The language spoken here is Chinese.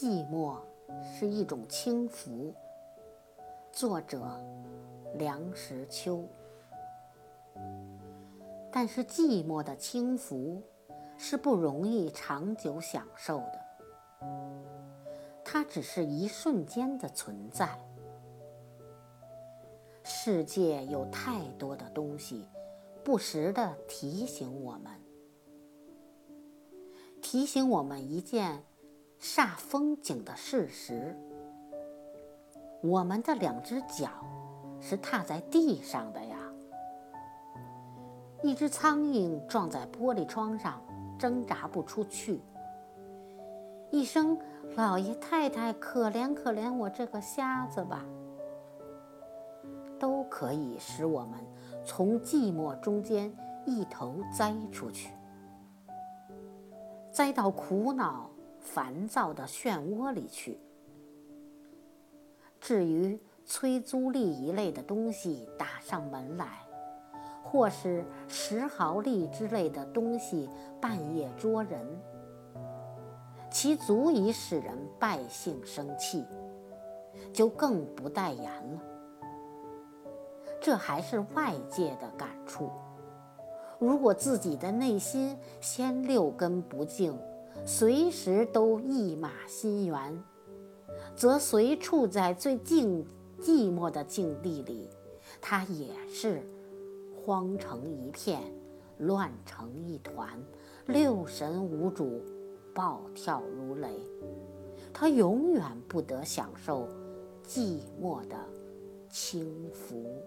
寂寞是一种轻浮。作者：梁实秋。但是寂寞的轻浮是不容易长久享受的，它只是一瞬间的存在。世界有太多的东西，不时的提醒我们，提醒我们一件。煞风景的事实，我们的两只脚是踏在地上的呀。一只苍蝇撞在玻璃窗上，挣扎不出去。一声“老爷太太，可怜可怜我这个瞎子吧”，都可以使我们从寂寞中间一头栽出去，栽到苦恼。烦躁的漩涡里去。至于催租吏一类的东西打上门来，或是石壕吏之类的东西半夜捉人，其足以使人败兴生气，就更不待言了。这还是外界的感触。如果自己的内心先六根不净，随时都一马心猿，则随处在最静寂寞的境地里，他也是慌成一片，乱成一团，六神无主，暴跳如雷。他永远不得享受寂寞的轻浮。